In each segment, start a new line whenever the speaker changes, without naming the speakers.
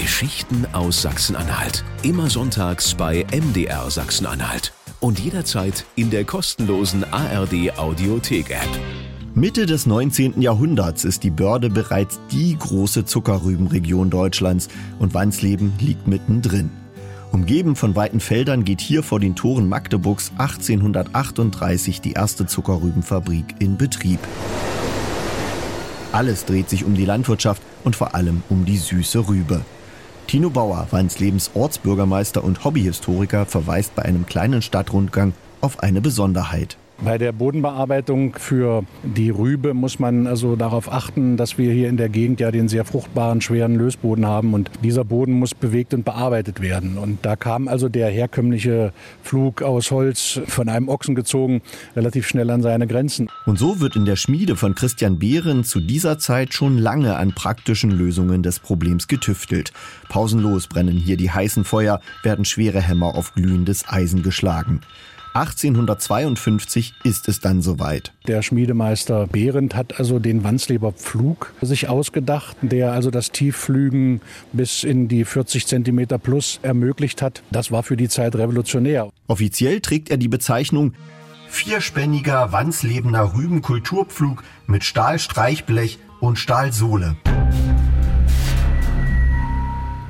Geschichten aus Sachsen-Anhalt. Immer sonntags bei MDR Sachsen-Anhalt. Und jederzeit in der kostenlosen ARD Audiothek-App.
Mitte des 19. Jahrhunderts ist die Börde bereits die große Zuckerrübenregion Deutschlands und Wansleben liegt mittendrin. Umgeben von weiten Feldern geht hier vor den Toren Magdeburgs 1838 die erste Zuckerrübenfabrik in Betrieb. Alles dreht sich um die Landwirtschaft und vor allem um die süße Rübe. Tino Bauer, Weinslebens Ortsbürgermeister und Hobbyhistoriker, verweist bei einem kleinen Stadtrundgang auf eine Besonderheit.
Bei der Bodenbearbeitung für die Rübe muss man also darauf achten, dass wir hier in der Gegend ja den sehr fruchtbaren, schweren Lösboden haben und dieser Boden muss bewegt und bearbeitet werden. Und da kam also der herkömmliche Flug aus Holz von einem Ochsen gezogen relativ schnell an seine Grenzen.
Und so wird in der Schmiede von Christian Behren zu dieser Zeit schon lange an praktischen Lösungen des Problems getüftelt. Pausenlos brennen hier die heißen Feuer, werden schwere Hämmer auf glühendes Eisen geschlagen. 1852 ist es dann soweit.
Der Schmiedemeister Behrendt hat also den Wandsleber Pflug sich ausgedacht, der also das Tiefflügen bis in die 40 Zentimeter plus ermöglicht hat. Das war für die Zeit revolutionär.
Offiziell trägt er die Bezeichnung vierspänniger Wandslebender Rübenkulturpflug mit Stahlstreichblech und Stahlsohle.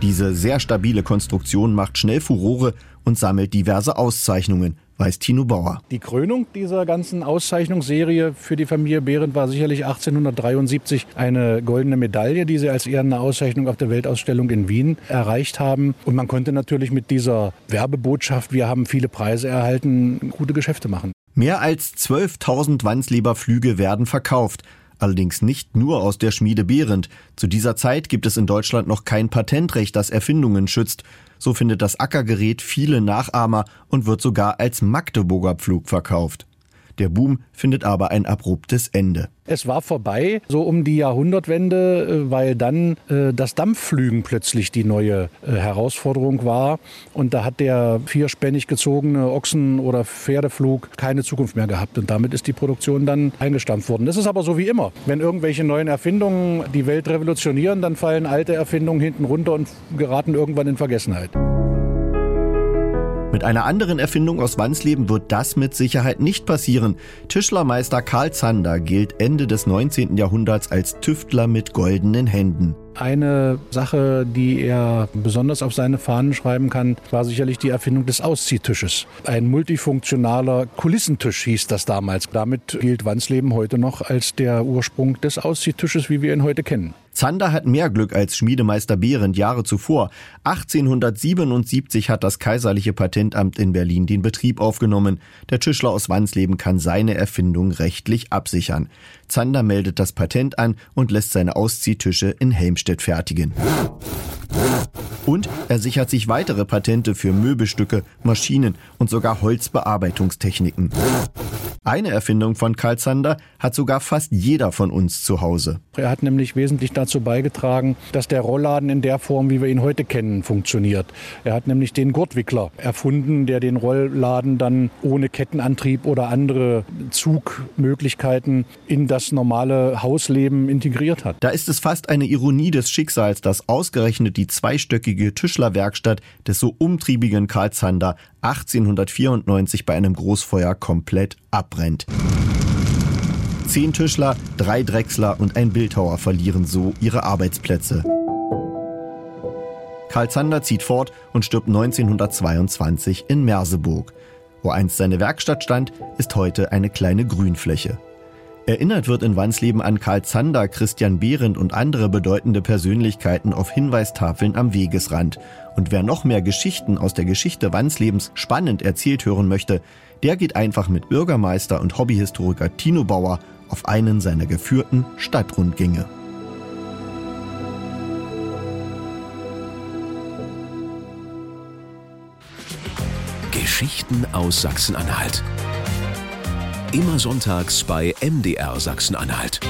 Diese sehr stabile Konstruktion macht schnell Furore und sammelt diverse Auszeichnungen, weiß Tino Bauer.
Die Krönung dieser ganzen Auszeichnungsserie für die Familie Behrendt war sicherlich 1873 eine goldene Medaille, die sie als ehrende Auszeichnung auf der Weltausstellung in Wien erreicht haben. Und man konnte natürlich mit dieser Werbebotschaft, wir haben viele Preise erhalten, gute Geschäfte machen.
Mehr als 12.000 Wandsleber Flüge werden verkauft. Allerdings nicht nur aus der Schmiede Behrendt. Zu dieser Zeit gibt es in Deutschland noch kein Patentrecht, das Erfindungen schützt. So findet das Ackergerät viele Nachahmer und wird sogar als Magdeburger Pflug verkauft. Der Boom findet aber ein abruptes Ende.
Es war vorbei, so um die Jahrhundertwende, äh, weil dann äh, das Dampfflügen plötzlich die neue äh, Herausforderung war. Und da hat der vierspännig gezogene Ochsen- oder Pferdeflug keine Zukunft mehr gehabt. Und damit ist die Produktion dann eingestampft worden. Das ist aber so wie immer. Wenn irgendwelche neuen Erfindungen die Welt revolutionieren, dann fallen alte Erfindungen hinten runter und geraten irgendwann in Vergessenheit.
Mit einer anderen Erfindung aus Wandsleben wird das mit Sicherheit nicht passieren. Tischlermeister Karl Zander gilt Ende des 19. Jahrhunderts als Tüftler mit goldenen Händen.
Eine Sache, die er besonders auf seine Fahnen schreiben kann, war sicherlich die Erfindung des Ausziehtisches. Ein multifunktionaler Kulissentisch hieß das damals. Damit gilt Wandsleben heute noch als der Ursprung des Ausziehtisches, wie wir ihn heute kennen.
Zander hat mehr Glück als Schmiedemeister Behrendt Jahre zuvor. 1877 hat das Kaiserliche Patentamt in Berlin den Betrieb aufgenommen. Der Tischler aus Wandsleben kann seine Erfindung rechtlich absichern. Zander meldet das Patent an und lässt seine Ausziehtische in Helmstedt fertigen. Und er sichert sich weitere Patente für Möbelstücke, Maschinen und sogar Holzbearbeitungstechniken. Eine Erfindung von Karl Zander hat sogar fast jeder von uns zu Hause.
Er hat nämlich wesentlich dazu beigetragen, dass der Rollladen in der Form, wie wir ihn heute kennen, funktioniert. Er hat nämlich den Gurtwickler erfunden, der den Rollladen dann ohne Kettenantrieb oder andere Zugmöglichkeiten in das normale Hausleben integriert hat.
Da ist es fast eine Ironie des Schicksals, dass ausgerechnet die zweistöckige Tischlerwerkstatt des so umtriebigen Karl Zander 1894 bei einem Großfeuer komplett abbrennt. Zehn Tischler, drei Drechsler und ein Bildhauer verlieren so ihre Arbeitsplätze. Karl Zander zieht fort und stirbt 1922 in Merseburg. Wo einst seine Werkstatt stand, ist heute eine kleine Grünfläche. Erinnert wird in Wandsleben an Karl Zander, Christian Behrendt und andere bedeutende Persönlichkeiten auf Hinweistafeln am Wegesrand. Und wer noch mehr Geschichten aus der Geschichte Wandslebens spannend erzählt hören möchte, der geht einfach mit Bürgermeister und Hobbyhistoriker Tino Bauer auf einen seiner geführten Stadtrundgänge.
Geschichten aus Sachsen-Anhalt. Immer sonntags bei MDR Sachsen-Anhalt.